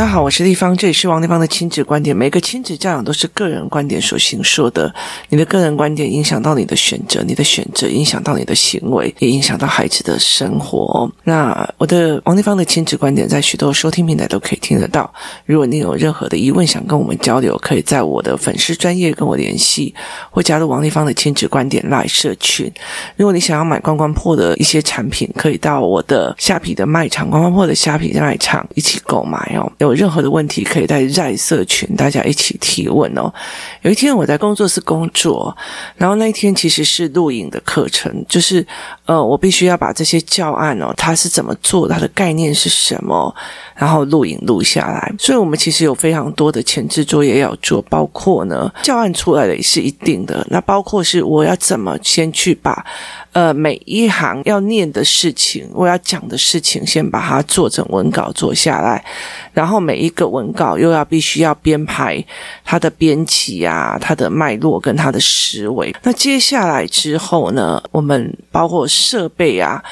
大家好，我是丽芳，这里是王丽芳的亲子观点。每个亲子教养都是个人观点所形塑的，你的个人观点影响到你的选择，你的选择影响到你的行为，也影响到孩子的生活。那我的王丽芳的亲子观点在许多收听平台都可以听得到。如果你有任何的疑问想跟我们交流，可以在我的粉丝专业跟我联系，或加入王丽芳的亲子观点 LINE 社群。如果你想要买关关破的一些产品，可以到我的虾皮的卖场，关关破的虾皮的卖场一起购买哦。有有任何的问题，可以在在社群大家一起提问哦。有一天我在工作室工作，然后那一天其实是录影的课程，就是呃，我必须要把这些教案哦，它是怎么做，它的概念是什么，然后录影录下来。所以我们其实有非常多的前置作业要做，包括呢，教案出来的也是一定的，那包括是我要怎么先去把。呃，每一行要念的事情，我要讲的事情，先把它做成文稿做下来，然后每一个文稿又要必须要编排它的编辑啊，它的脉络跟它的思维。那接下来之后呢，我们包括设备啊。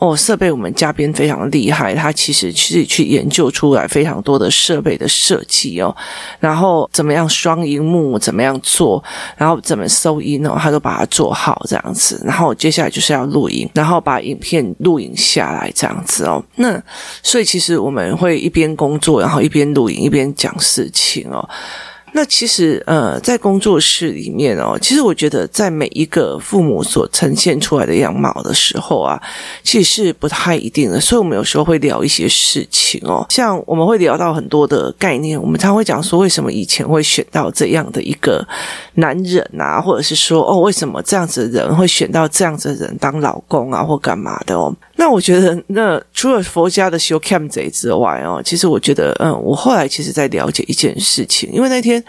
哦，设备我们嘉宾非常厉害，他其实去去研究出来非常多的设备的设计哦，然后怎么样双荧幕怎么样做，然后怎么收音哦，他都把它做好这样子，然后接下来就是要录影，然后把影片录影下来这样子哦。那所以其实我们会一边工作，然后一边录影，一边讲事情哦。那其实，呃，在工作室里面哦，其实我觉得，在每一个父母所呈现出来的样貌的时候啊，其实是不太一定的。所以，我们有时候会聊一些事情哦，像我们会聊到很多的概念。我们常会讲说，为什么以前会选到这样的一个男人啊，或者是说，哦，为什么这样子的人会选到这样子的人当老公啊，或干嘛的哦？那我觉得，那除了佛家的修 cam 贼之外哦，其实我觉得，嗯，我后来其实在了解一件事情，因为那天。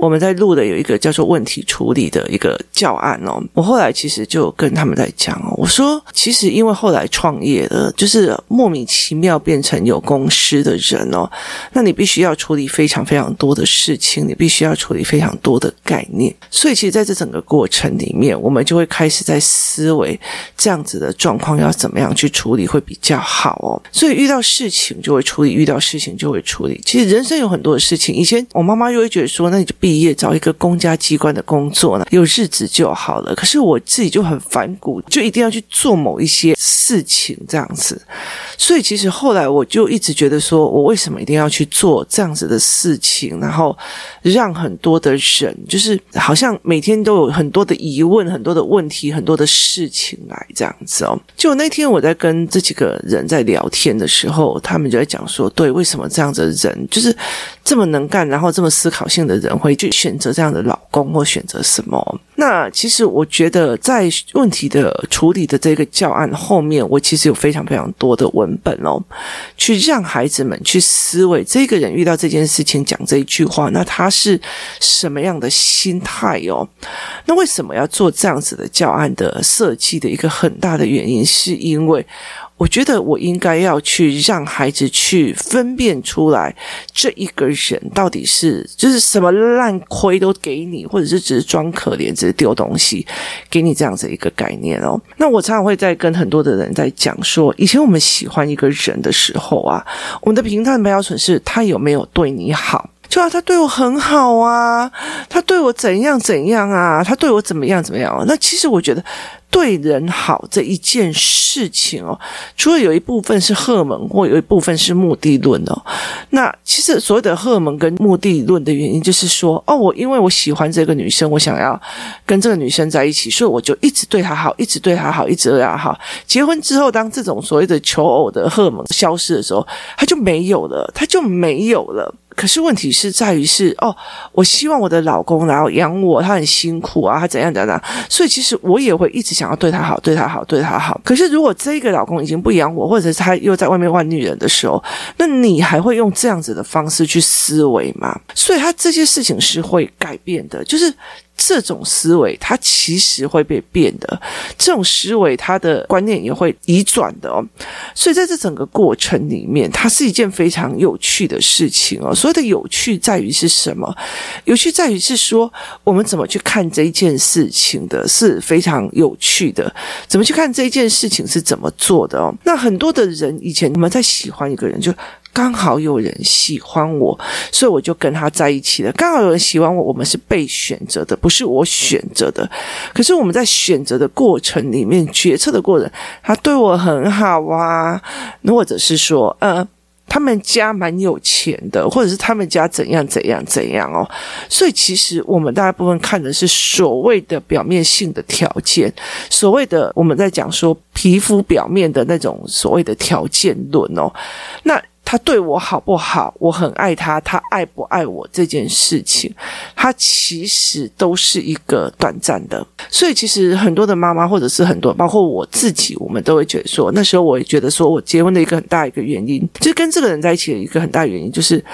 我们在录的有一个叫做问题处理的一个教案哦，我后来其实就跟他们在讲哦，我说其实因为后来创业的，就是莫名其妙变成有公司的人哦，那你必须要处理非常非常多的事情，你必须要处理非常多的概念，所以其实在这整个过程里面，我们就会开始在思维这样子的状况要怎么样去处理会比较好哦，所以遇到事情就会处理，遇到事情就会处理。其实人生有很多的事情，以前我妈妈就会觉得说，那你就必。毕业找一个公家机关的工作呢，有日子就好了。可是我自己就很反骨，就一定要去做某一些事情这样子。所以其实后来我就一直觉得说，我为什么一定要去做这样子的事情，然后让很多的人就是好像每天都有很多的疑问、很多的问题、很多的事情来这样子哦。就那天我在跟这几个人在聊天的时候，他们就在讲说，对，为什么这样子的人就是这么能干，然后这么思考性的人会。去选择这样的老公或选择什么？那其实我觉得，在问题的处理的这个教案后面，我其实有非常非常多的文本哦，去让孩子们去思维，这个人遇到这件事情讲这一句话，那他是什么样的心态哦？那为什么要做这样子的教案的设计的一个很大的原因，是因为。我觉得我应该要去让孩子去分辨出来，这一个人到底是就是什么烂亏都给你，或者是只是装可怜，只是丢东西给你这样子一个概念哦。那我常常会在跟很多的人在讲说，以前我们喜欢一个人的时候啊，我们的评判标准是他有没有对你好。就啊，他对我很好啊，他对我怎样怎样啊，他对我怎么样怎么样啊。那其实我觉得对人好这一件事情哦，除了有一部分是荷尔蒙，或有一部分是目的论哦。那其实所谓的荷尔蒙跟目的论的原因，就是说哦，我因为我喜欢这个女生，我想要跟这个女生在一起，所以我就一直对她好，一直对她好，一直对她好。结婚之后，当这种所谓的求偶的荷尔蒙消失的时候，他就没有了，他就没有了。可是问题是在于是哦，我希望我的老公然后养我，他很辛苦啊，他怎样怎样，所以其实我也会一直想要对他好，对他好，对他好。可是如果这个老公已经不养我，或者是他又在外面玩女人的时候，那你还会用这样子的方式去思维吗？所以他这些事情是会改变的，就是。这种思维，它其实会被变的。这种思维，它的观念也会移转的哦。所以在这整个过程里面，它是一件非常有趣的事情哦。所谓的有趣在于是什么？有趣在于是说，我们怎么去看这一件事情的，是非常有趣的。怎么去看这一件事情是怎么做的哦？那很多的人以前我们在喜欢一个人就。刚好有人喜欢我，所以我就跟他在一起了。刚好有人喜欢我，我们是被选择的，不是我选择的。可是我们在选择的过程里面，决策的过程，他对我很好啊，或者是说，呃。他们家蛮有钱的，或者是他们家怎样怎样怎样哦，所以其实我们大部分看的是所谓的表面性的条件，所谓的我们在讲说皮肤表面的那种所谓的条件论哦，那。他对我好不好？我很爱他，他爱不爱我这件事情，他其实都是一个短暂的。所以，其实很多的妈妈，或者是很多，包括我自己，我们都会觉得说，那时候我也觉得说，我结婚的一个很大一个原因，就是跟这个人在一起的一个很大原因，就是。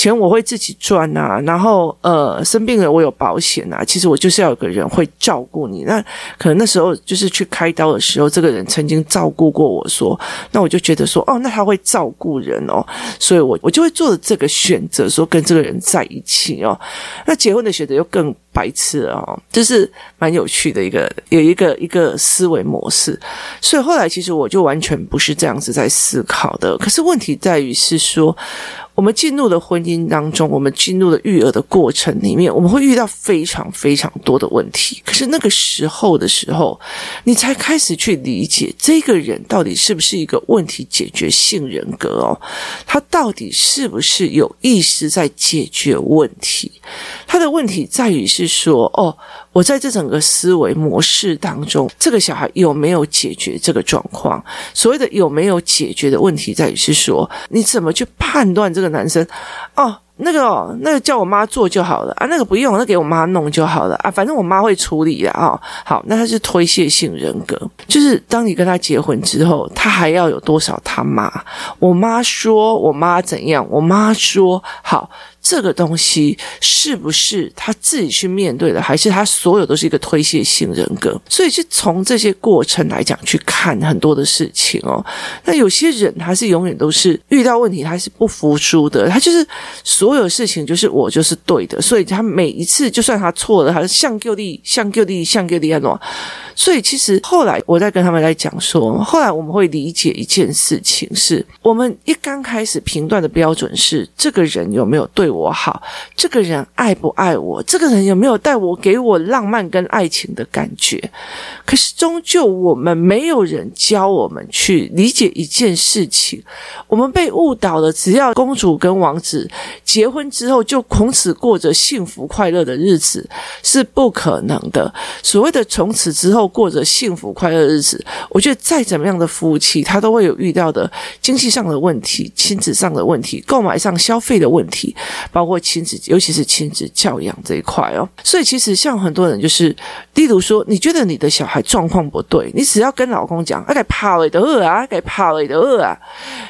钱我会自己赚呐，然后呃生病了我有保险呐。其实我就是要有个人会照顾你。那可能那时候就是去开刀的时候，这个人曾经照顾过我说，那我就觉得说哦，那他会照顾人哦，所以我我就会做了这个选择，说跟这个人在一起哦。那结婚的选择又更白痴哦，就是蛮有趣的一个有一个一个思维模式。所以后来其实我就完全不是这样子在思考的。可是问题在于是说。我们进入了婚姻当中，我们进入了育儿的过程里面，我们会遇到非常非常多的问题。可是那个时候的时候，你才开始去理解这个人到底是不是一个问题解决性人格哦？他到底是不是有意识在解决问题？他的问题在于是说，哦。我在这整个思维模式当中，这个小孩有没有解决这个状况？所谓的有没有解决的问题，在于是说，你怎么去判断这个男生？哦，那个哦，那个叫我妈做就好了啊，那个不用，那给我妈弄就好了啊，反正我妈会处理的啊、哦。好，那他是推卸性人格，就是当你跟他结婚之后，他还要有多少他妈？我妈说，我妈怎样？我妈说好。这个东西是不是他自己去面对的，还是他所有都是一个推卸性人格？所以，是从这些过程来讲去看很多的事情哦。那有些人他是永远都是遇到问题，他是不服输的，他就是所有事情就是我就是对的，所以他每一次就算他错了，他是向旧地向旧地向旧地安诺。所以，其实后来我在跟他们来讲说，后来我们会理解一件事情是，我们一刚开始评断的标准是这个人有没有对我好，这个人爱不爱我，这个人有没有带我给我浪漫跟爱情的感觉。可是，终究我们没有人教我们去理解一件事情，我们被误导了。只要公主跟王子结婚之后就从此过着幸福快乐的日子，是不可能的。所谓的从此之后。过着幸福快乐的日子，我觉得再怎么样的夫妻，他都会有遇到的经济上的问题、亲子上的问题、购买上消费的问题，包括亲子，尤其是亲子教养这一块哦。所以，其实像很多人，就是例如说，你觉得你的小孩状况不对，你只要跟老公讲，他给怕了的饿啊，给怕了的饿啊，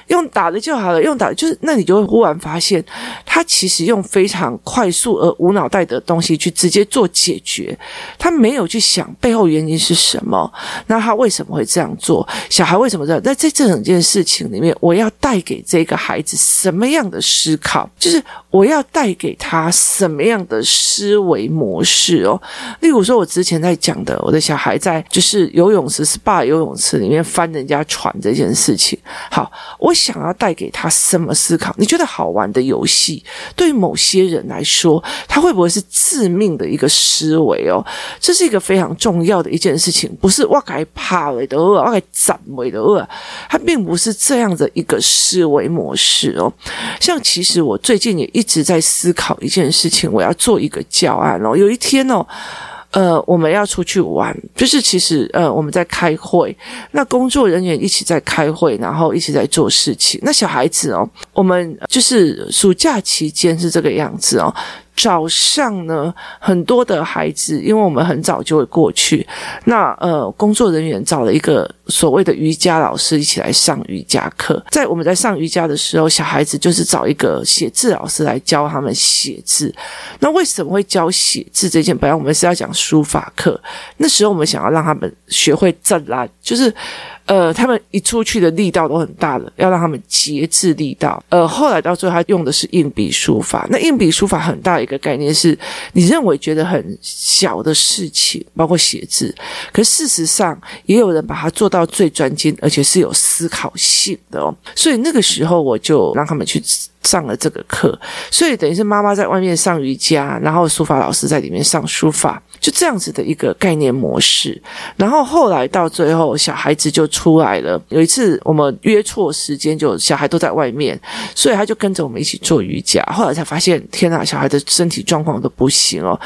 用打的就好了，用打就是，那你就会忽然发现，他其实用非常快速而无脑袋的东西去直接做解决，他没有去想背后原因是。什么？那他为什么会这样做？小孩为什么这样？在这整件事情里面，我要带给这个孩子什么样的思考？就是我我要带给他什么样的思维模式哦？例如说，我之前在讲的，我的小孩在就是游泳池 SPA 游泳池里面翻人家船这件事情。好，我想要带给他什么思考？你觉得好玩的游戏，对于某些人来说，他会不会是致命的一个思维哦？这是一个非常重要的一件事。情不是我该怕了的，我该赞美的，他并不是这样的一个思维模式哦。像其实我最近也一直在思考一件事情，我要做一个教案哦。有一天哦。呃，我们要出去玩，就是其实呃，我们在开会，那工作人员一起在开会，然后一起在做事情。那小孩子哦，我们就是暑假期间是这个样子哦。早上呢，很多的孩子，因为我们很早就会过去，那呃，工作人员找了一个所谓的瑜伽老师一起来上瑜伽课。在我们在上瑜伽的时候，小孩子就是找一个写字老师来教他们写字。那为什么会教写字这件？本来我们是要讲书法课，那时候我们想要让他们学会正啦，就是呃，他们一出去的力道都很大的，要让他们节制力道。呃，后来到最后，他用的是硬笔书法。那硬笔书法很大一个概念是，你认为觉得很小的事情，包括写字，可事实上也有人把它做到最专精，而且是有思考性的哦。所以那个时候，我就让他们去。上了这个课，所以等于是妈妈在外面上瑜伽，然后书法老师在里面上书法，就这样子的一个概念模式。然后后来到最后，小孩子就出来了。有一次我们约错时间，就小孩都在外面，所以他就跟着我们一起做瑜伽。后来才发现，天哪，小孩的身体状况都不行哦。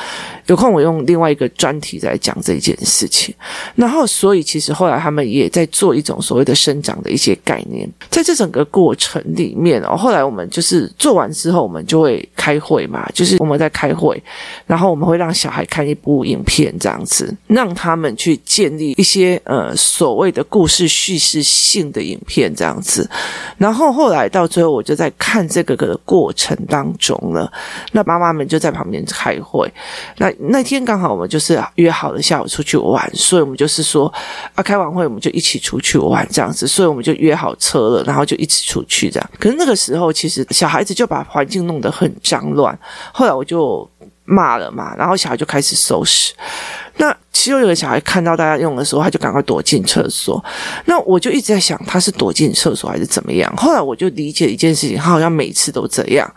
有空我用另外一个专题来讲这件事情。然后，所以其实后来他们也在做一种所谓的生长的一些概念，在这整个过程里面哦，后来我们就。是做完之后，我们就会开会嘛，就是我们在开会，然后我们会让小孩看一部影片，这样子让他们去建立一些呃所谓的故事叙事性的影片，这样子。然后后来到最后，我就在看这个个的过程当中了。那妈妈们就在旁边开会。那那天刚好我们就是约好了下午出去玩，所以我们就是说啊，开完会我们就一起出去玩这样子。所以我们就约好车了，然后就一起出去这样。可是那个时候其实。小孩子就把环境弄得很脏乱，后来我就骂了嘛，然后小孩就开始收拾。那其中有个小孩看到大家用的时候，他就赶快躲进厕所。那我就一直在想，他是躲进厕所还是怎么样？后来我就理解一件事情，他好像每次都这样。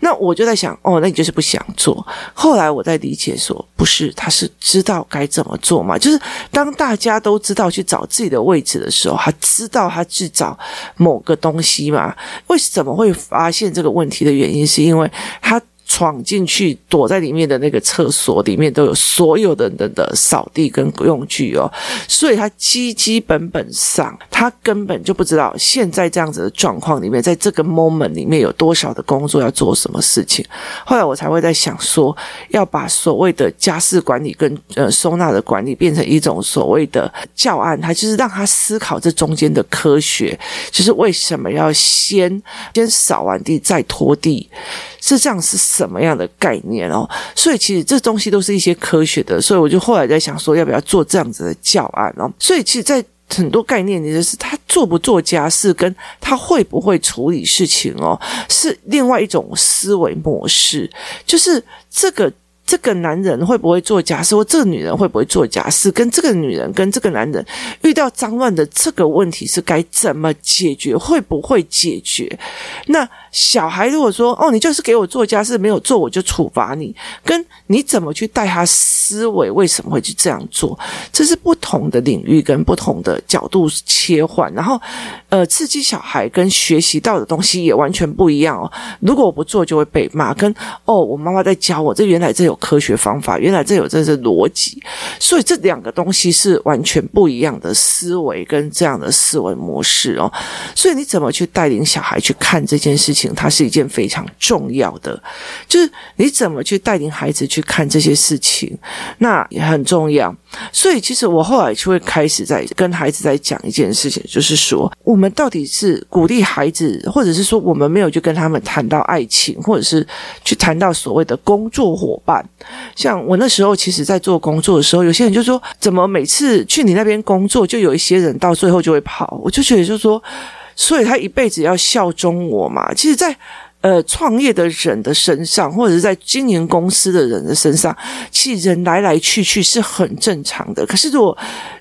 那我就在想，哦，那你就是不想做。后来我在理解说，不是，他是知道该怎么做嘛。就是当大家都知道去找自己的位置的时候，他知道他去找某个东西嘛。为什么会发现这个问题的原因，是因为他。闯进去，躲在里面的那个厕所里面都有所有的人的扫地跟用具哦，所以他基基本本上，他根本就不知道现在这样子的状况里面，在这个 moment 里面有多少的工作要做什么事情。后来我才会在想说，要把所谓的家事管理跟呃收纳的管理变成一种所谓的教案，他就是让他思考这中间的科学，就是为什么要先先扫完地再拖地。是这样，是什么样的概念哦？所以其实这东西都是一些科学的，所以我就后来在想说，要不要做这样子的教案哦？所以其实，在很多概念里，就是他做不做家事，跟他会不会处理事情哦，是另外一种思维模式，就是这个。这个男人会不会做家事，或这个女人会不会做家事，跟这个女人跟这个男人遇到脏乱的这个问题是该怎么解决，会不会解决？那小孩如果说哦，你就是给我做家事，没有做我就处罚你，跟你怎么去带他思维，为什么会去这样做？这是不同的领域跟不同的角度切换，然后呃，刺激小孩跟学习到的东西也完全不一样哦。如果我不做就会被骂，跟哦，我妈妈在教我，这原来这有。科学方法，原来这有这是逻辑，所以这两个东西是完全不一样的思维跟这样的思维模式哦。所以你怎么去带领小孩去看这件事情，它是一件非常重要的。就是你怎么去带领孩子去看这些事情，那也很重要。所以其实我后来就会开始在跟孩子在讲一件事情，就是说我们到底是鼓励孩子，或者是说我们没有去跟他们谈到爱情，或者是去谈到所谓的工作伙伴。像我那时候，其实在做工作的时候，有些人就说：“怎么每次去你那边工作，就有一些人到最后就会跑？”我就觉得，就是说，所以他一辈子要效忠我嘛。其实，在呃创业的人的身上，或者是在经营公司的人的身上，其实人来来去去是很正常的。可是如果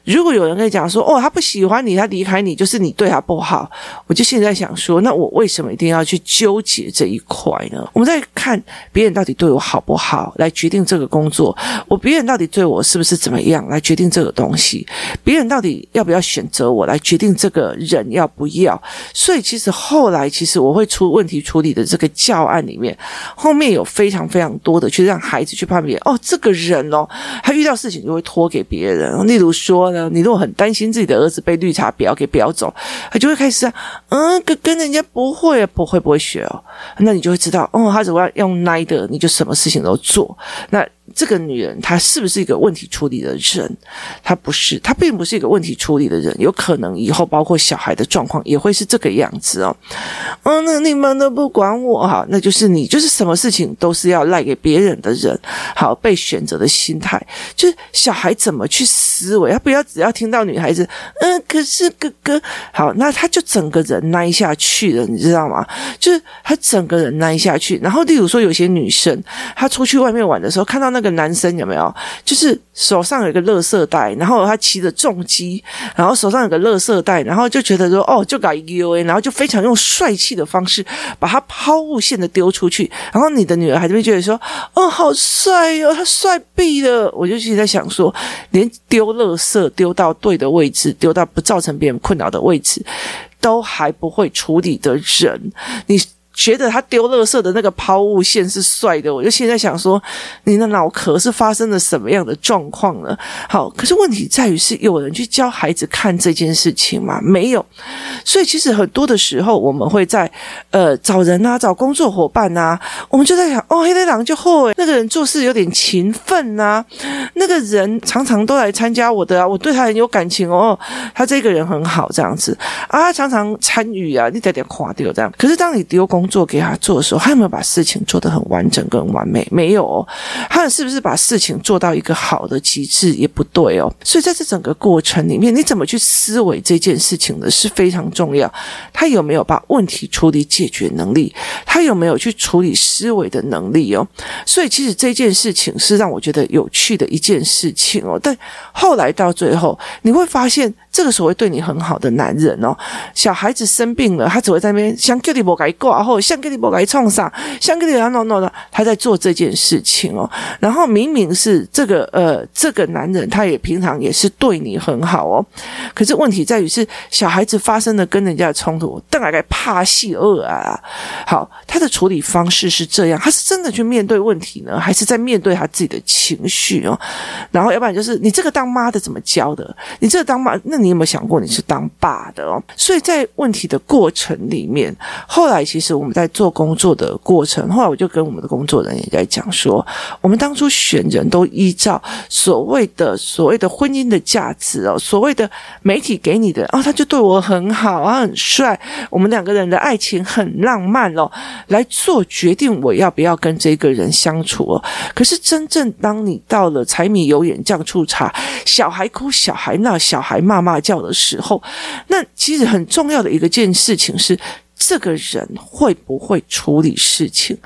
如果有人跟你讲说，哦，他不喜欢你，他离开你，就是你对他不好，我就现在想说，那我为什么一定要去纠结这一块呢？我们在看别人到底对我好不好，来决定这个工作；我别人到底对我是不是怎么样，来决定这个东西；别人到底要不要选择我，来决定这个人要不要。所以，其实后来，其实我会出问题处理的这个教案里面，后面有非常非常多的去让孩子去判别，哦，这个人哦，他遇到事情就会托给别人，例如说。你如果很担心自己的儿子被绿茶婊给婊走，他就会开始啊，嗯，跟跟人家不会不会不会学哦，那你就会知道哦，他只要用耐的，你就什么事情都做。那这个女人她是不是一个问题处理的人？她不是，她并不是一个问题处理的人。有可能以后包括小孩的状况也会是这个样子哦。哦，那你们都不管我哈，那就是你就是什么事情都是要赖给别人的人。好，被选择的心态就是小孩怎么去思维？他不要只要听到女孩子，嗯，可是哥哥好，那他就整个人耐下去了，你知道吗？就是他整个人耐下去。然后，例如说有些女生，她出去外面玩的时候，看到那个男生有没有，就是手上有一个垃圾袋，然后他骑着重机，然后手上有个垃圾袋，然后就觉得说，哦，就搞一个 UA，然后就非常用帅气的方式把他抛物线的丢出去，然后你的女儿还是会觉得说，哦，好帅哟，他帅毙了。我就一直在想说，连丢垃圾丢到对的位置，丢到不造成别人困扰的位置，都还不会处理的人，你。觉得他丢垃圾的那个抛物线是帅的，我就现在想说，你的脑壳是发生了什么样的状况呢？好，可是问题在于是有人去教孩子看这件事情吗？没有，所以其实很多的时候，我们会在呃找人啊，找工作伙伴啊，我们就在想，哦，黑队长就会那个人做事有点勤奋呐，那个人常常都来参加我的啊，我对他很有感情哦，他这个人很好这样子啊，常常参与啊，你得点垮掉这样。可是当你丢工工作给他做的时候，他有没有把事情做得很完整跟完美？没有哦，他是不是把事情做到一个好的极致？也不对哦。所以在这整个过程里面，你怎么去思维这件事情呢？是非常重要。他有没有把问题处理解决能力？他有没有去处理思维的能力哦？所以其实这件事情是让我觉得有趣的一件事情哦。但后来到最后，你会发现。这个所谓对你很好的男人哦，小孩子生病了，他只会在那边想给你不该挂，或想给你不该创上，想给你啊 no no 的，他在做这件事情哦。然后明明是这个呃这个男人，他也平常也是对你很好哦。可是问题在于是小孩子发生了跟人家的冲突，大概怕戏恶啊。好，他的处理方式是这样，他是真的去面对问题呢，还是在面对他自己的情绪哦？然后要不然就是你这个当妈的怎么教的？你这个当妈那。你有没有想过你是当爸的哦？所以在问题的过程里面，后来其实我们在做工作的过程，后来我就跟我们的工作人员在讲说，我们当初选人都依照所谓的所谓的婚姻的价值哦，所谓的媒体给你的哦，他就对我很好，他很帅，我们两个人的爱情很浪漫哦，来做决定我要不要跟这个人相处哦。可是真正当你到了柴米油盐酱醋茶，小孩哭，小孩闹，小孩骂骂。叫的时候，那其实很重要的一个件事情是，这个人会不会处理事情？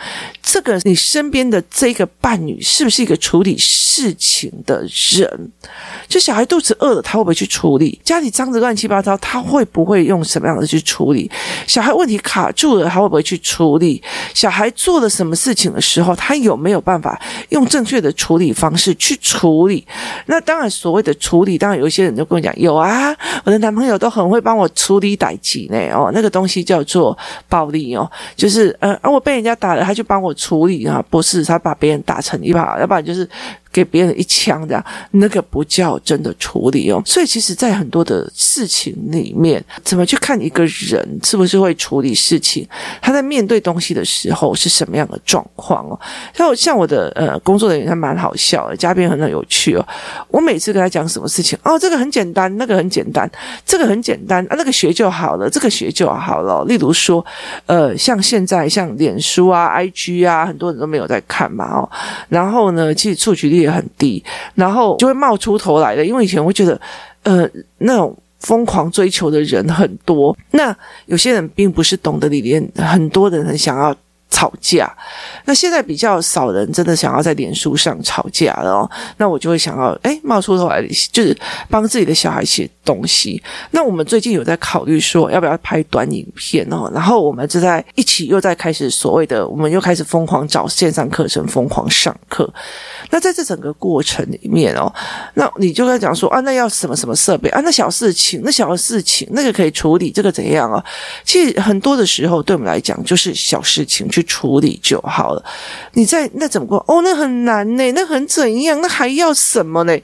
这个你身边的这个伴侣是不是一个处理事情的人？就小孩肚子饿了，他会不会去处理？家里脏得乱七八糟，他会不会用什么样的去处理？小孩问题卡住了，他会不会去处理？小孩做了什么事情的时候，他有没有办法用正确的处理方式去处理？那当然，所谓的处理，当然有一些人就跟我讲，有啊，我的男朋友都很会帮我处理代志呢。哦，那个东西叫做暴力哦，就是呃，我被人家打了，他就帮我处理啊，不是他把别人打成一把，要不然就是。给别人一枪的，那个不叫真的处理哦。所以其实，在很多的事情里面，怎么去看一个人是不是会处理事情？他在面对东西的时候是什么样的状况哦？像像我的呃工作人员，他蛮好笑的，嘉宾很有趣哦。我每次跟他讲什么事情，哦，这个很简单，那个很简单，这个很简单啊，那个学就好了，这个学就好了。例如说，呃，像现在像脸书啊、IG 啊，很多人都没有在看嘛哦。然后呢，其实触及率。很低，然后就会冒出头来的。因为以前我会觉得，呃，那种疯狂追求的人很多。那有些人并不是懂得里面，很多人很想要。吵架，那现在比较少人真的想要在脸书上吵架了哦。那我就会想要，诶，冒出头来，就是帮自己的小孩写东西。那我们最近有在考虑说，要不要拍短影片哦？然后我们就在一起又在开始所谓的，我们又开始疯狂找线上课程，疯狂上课。那在这整个过程里面哦，那你就在讲说啊，那要什么什么设备啊？那小事情，那小事情，那个可以处理，这个怎样啊？其实很多的时候，对我们来讲，就是小事情。去处理就好了。你在那怎么过？哦，那很难呢，那很怎样？那还要什么呢？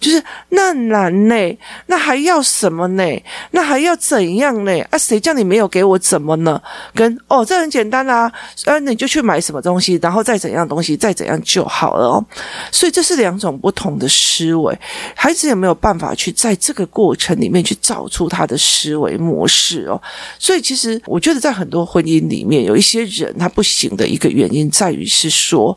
就是那难呢？那还要什么呢？那还要怎样呢？啊，谁叫你没有给我怎么呢？跟哦，这很简单啊，呃，你就去买什么东西，然后再怎样东西，再怎样就好了哦。所以这是两种不同的思维，孩子有没有办法去在这个过程里面去找出他的思维模式哦？所以其实我觉得在很多婚姻里面，有一些人他不不行的一个原因在于是说，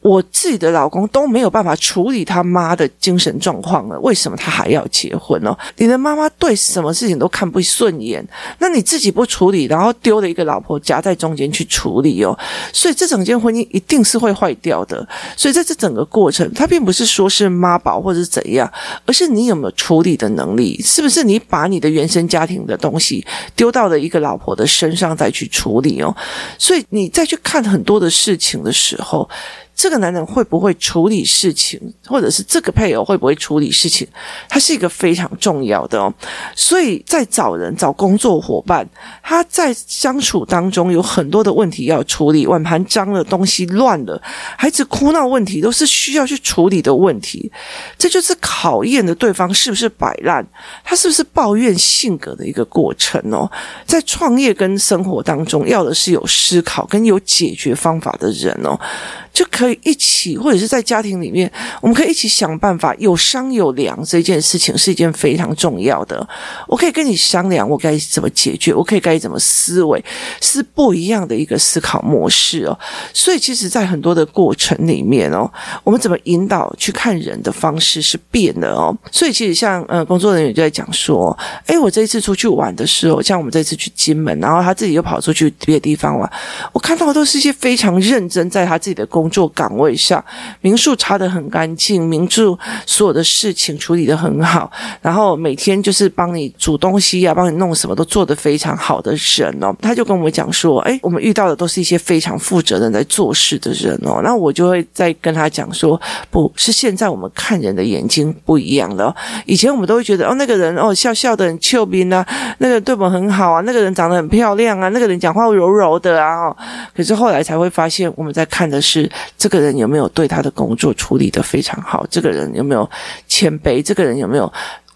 我自己的老公都没有办法处理他妈的精神状况了，为什么他还要结婚呢？你的妈妈对什么事情都看不顺眼，那你自己不处理，然后丢了一个老婆夹在中间去处理哦，所以这整件婚姻一定是会坏掉的。所以在这整个过程，他并不是说是妈宝或者是怎样，而是你有没有处理的能力，是不是你把你的原生家庭的东西丢到了一个老婆的身上再去处理哦？所以你再去看很多的事情的时候。这个男人会不会处理事情，或者是这个配偶会不会处理事情，他是一个非常重要的哦。所以在找人、找工作伙伴，他在相处当中有很多的问题要处理，碗盘脏了，东西乱了，孩子哭闹问题都是需要去处理的问题。这就是考验的对方是不是摆烂，他是不是抱怨性格的一个过程哦。在创业跟生活当中，要的是有思考跟有解决方法的人哦。就可以一起，或者是在家庭里面，我们可以一起想办法，有商有量这件事情是一件非常重要的。我可以跟你商量，我该怎么解决，我可以该怎么思维，是不一样的一个思考模式哦。所以，其实，在很多的过程里面哦，我们怎么引导去看人的方式是变的哦。所以，其实像呃，工作人员就在讲说，诶，我这一次出去玩的时候，像我们这次去金门，然后他自己又跑出去别的地方玩，我看到都是一些非常认真在他自己的。工作岗位上，民宿擦得很干净，民宿所有的事情处理得很好，然后每天就是帮你煮东西啊，帮你弄什么都做得非常好的人哦。他就跟我们讲说，诶，我们遇到的都是一些非常负责任在做事的人哦。那我就会再跟他讲说，不是现在我们看人的眼睛不一样了。以前我们都会觉得，哦，那个人哦，笑笑的很俏皮呢，那个对我们很好啊，那个人长得很漂亮啊，那个人讲话柔柔的啊。可是后来才会发现，我们在看的是。这个人有没有对他的工作处理的非常好？这个人有没有谦卑？这个人有没有？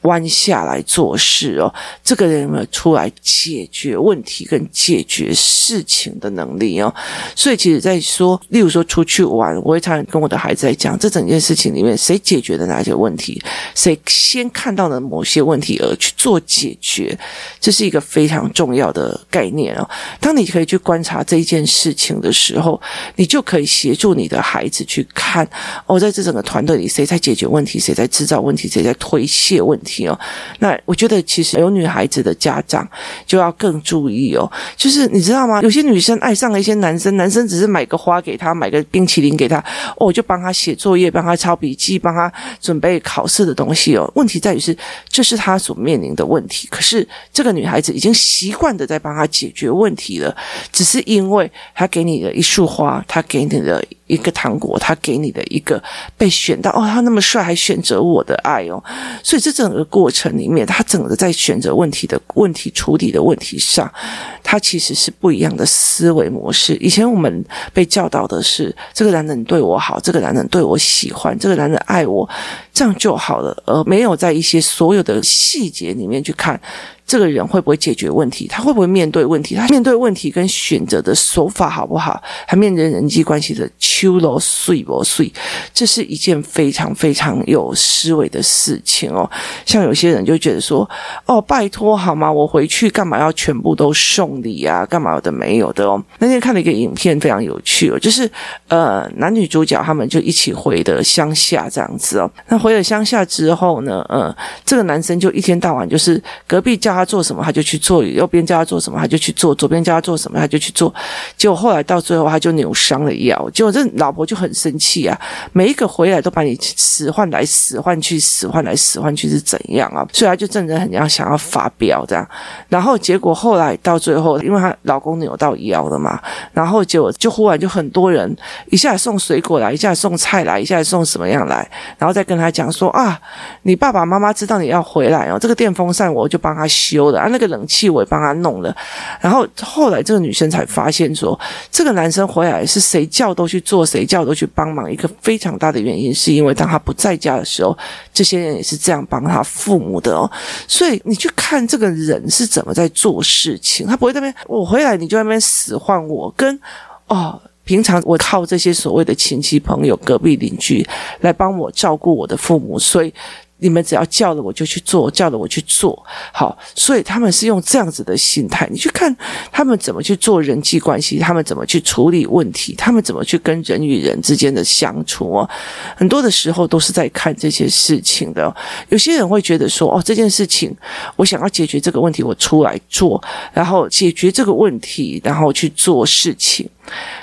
弯下来做事哦，这个人有没有出来解决问题跟解决事情的能力哦？所以其实，在说，例如说出去玩，我会常常跟我的孩子在讲，这整件事情里面，谁解决的哪些问题，谁先看到了某些问题而去做解决，这是一个非常重要的概念哦。当你可以去观察这一件事情的时候，你就可以协助你的孩子去看哦，在这整个团队里，谁在解决问题，谁在制造问题，谁在推卸问题。哦，那我觉得其实有女孩子的家长就要更注意哦。就是你知道吗？有些女生爱上了一些男生，男生只是买个花给她，买个冰淇淋给她，哦，就帮她写作业，帮她抄笔记，帮她准备考试的东西哦。问题在于是，这是她所面临的问题。可是这个女孩子已经习惯的在帮她解决问题了，只是因为她给你的一束花，她给你的。一个糖果，他给你的一个被选到哦，他那么帅，还选择我的爱哦，所以这整个过程里面，他整个在选择问题的问题处理的问题上，他其实是不一样的思维模式。以前我们被教导的是，这个男人对我好，这个男人对我喜欢，这个男人爱我，这样就好了，而没有在一些所有的细节里面去看。这个人会不会解决问题？他会不会面对问题？他面对问题跟选择的手法好不好？他面对人际关系的秋罗碎不碎？这是一件非常非常有思维的事情哦。像有些人就觉得说：“哦，拜托好吗？我回去干嘛要全部都送礼啊？干嘛的没有的哦。”那天看了一个影片，非常有趣哦，就是呃，男女主角他们就一起回的乡下这样子哦。那回了乡下之后呢，呃，这个男生就一天到晚就是隔壁叫。他做什么他就去做，右边叫他做什么他就去做，左边叫他做什么他就去做。结果后来到最后他就扭伤了腰，结果这老婆就很生气啊！每一个回来都把你使唤来使唤去，使唤来使唤去是怎样啊？所以他就真的很要想要发飙这样。然后结果后来到最后，因为她老公扭到腰了嘛，然后结果就忽然就很多人一下送水果来，一下送菜来，一下送什么样来，然后再跟他讲说啊，你爸爸妈妈知道你要回来哦，这个电风扇我就帮他修了啊，那个冷气我也帮他弄了。然后后来这个女生才发现说，这个男生回来是谁叫都去做，谁叫都去帮忙。一个非常大的原因是因为当他不在家的时候，这些人也是这样帮他父母的哦。所以你去看这个人是怎么在做事情，他不会在那边我回来你就在那边使唤我，跟哦。平常我靠这些所谓的亲戚朋友、隔壁邻居来帮我照顾我的父母，所以。你们只要叫了我就去做，叫了我去做好，所以他们是用这样子的心态。你去看他们怎么去做人际关系，他们怎么去处理问题，他们怎么去跟人与人之间的相处哦。很多的时候都是在看这些事情的。有些人会觉得说：“哦，这件事情我想要解决这个问题，我出来做，然后解决这个问题，然后去做事情。”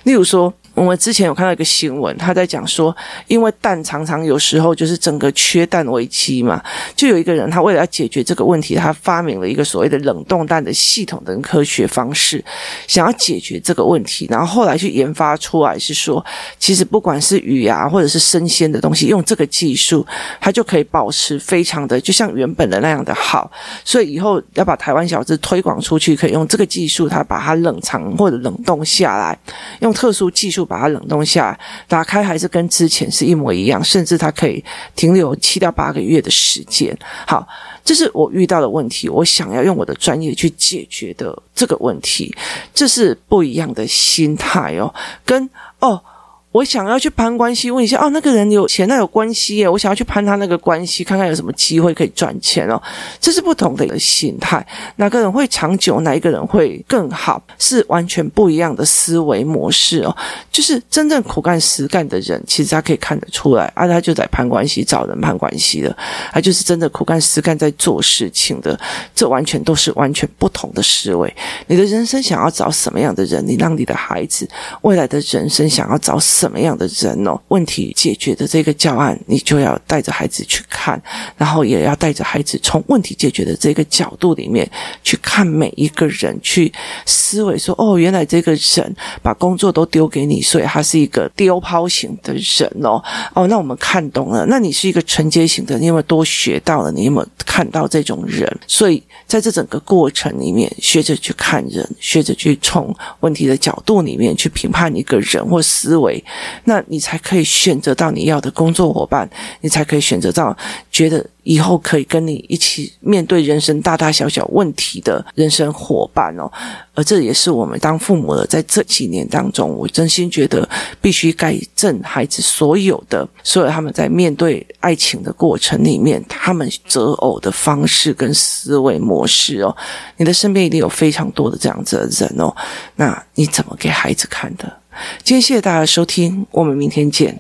例如说。我们之前有看到一个新闻，他在讲说，因为蛋常常有时候就是整个缺蛋危机嘛，就有一个人他为了要解决这个问题，他发明了一个所谓的冷冻蛋的系统跟科学方式，想要解决这个问题。然后后来去研发出来是说，其实不管是鱼啊或者是生鲜的东西，用这个技术，它就可以保持非常的就像原本的那样的好。所以以后要把台湾小吃推广出去，可以用这个技术，它把它冷藏或者冷冻下来，用特殊技术。把它冷冻下来，打开还是跟之前是一模一样，甚至它可以停留七到八个月的时间。好，这是我遇到的问题，我想要用我的专业去解决的这个问题，这是不一样的心态哦，跟哦。我想要去攀关系，问一下哦，那个人有钱，那有关系耶。我想要去攀他那个关系，看看有什么机会可以赚钱哦。这是不同的一个心态，哪个人会长久，哪一个人会更好，是完全不一样的思维模式哦。就是真正苦干实干的人，其实他可以看得出来啊，他就在攀关系，找人攀关系的，他就是真的苦干实干在做事情的。这完全都是完全不同的思维。你的人生想要找什么样的人？你让你的孩子未来的人生想要找什？什么样的人哦？问题解决的这个教案，你就要带着孩子去看，然后也要带着孩子从问题解决的这个角度里面去看每一个人，去思维说：哦，原来这个人把工作都丢给你，所以他是一个丢抛型的人哦。哦，那我们看懂了。那你是一个承接型的，你有没有多学到了？你有没有看到这种人？所以在这整个过程里面，学着去看人，学着去从问题的角度里面去评判一个人或思维。那你才可以选择到你要的工作伙伴，你才可以选择到觉得以后可以跟你一起面对人生大大小小问题的人生伙伴哦。而这也是我们当父母的在这几年当中，我真心觉得必须改正孩子所有的，所有他们在面对爱情的过程里面，他们择偶的方式跟思维模式哦。你的身边一定有非常多的这样子的人哦。那你怎么给孩子看的？今天谢谢大家收听我们明天见。